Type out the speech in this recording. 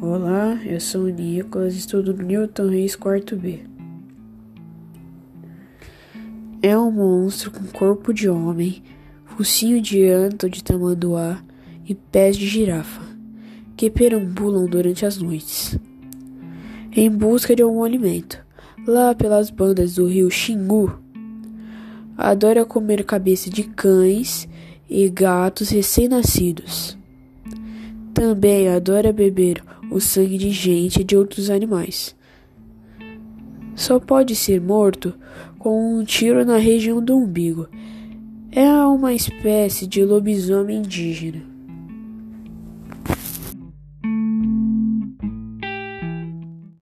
Olá, eu sou o Nicolas, estudo no Newton Reis quarto B. É um monstro com corpo de homem, focinho de anto de tamanduá e pés de girafa, que perambulam durante as noites, em busca de algum alimento. Lá pelas bandas do rio Xingu, adora comer cabeça de cães e gatos recém-nascidos. Também adora beber o sangue de gente e de outros animais. Só pode ser morto com um tiro na região do umbigo. É uma espécie de lobisomem indígena.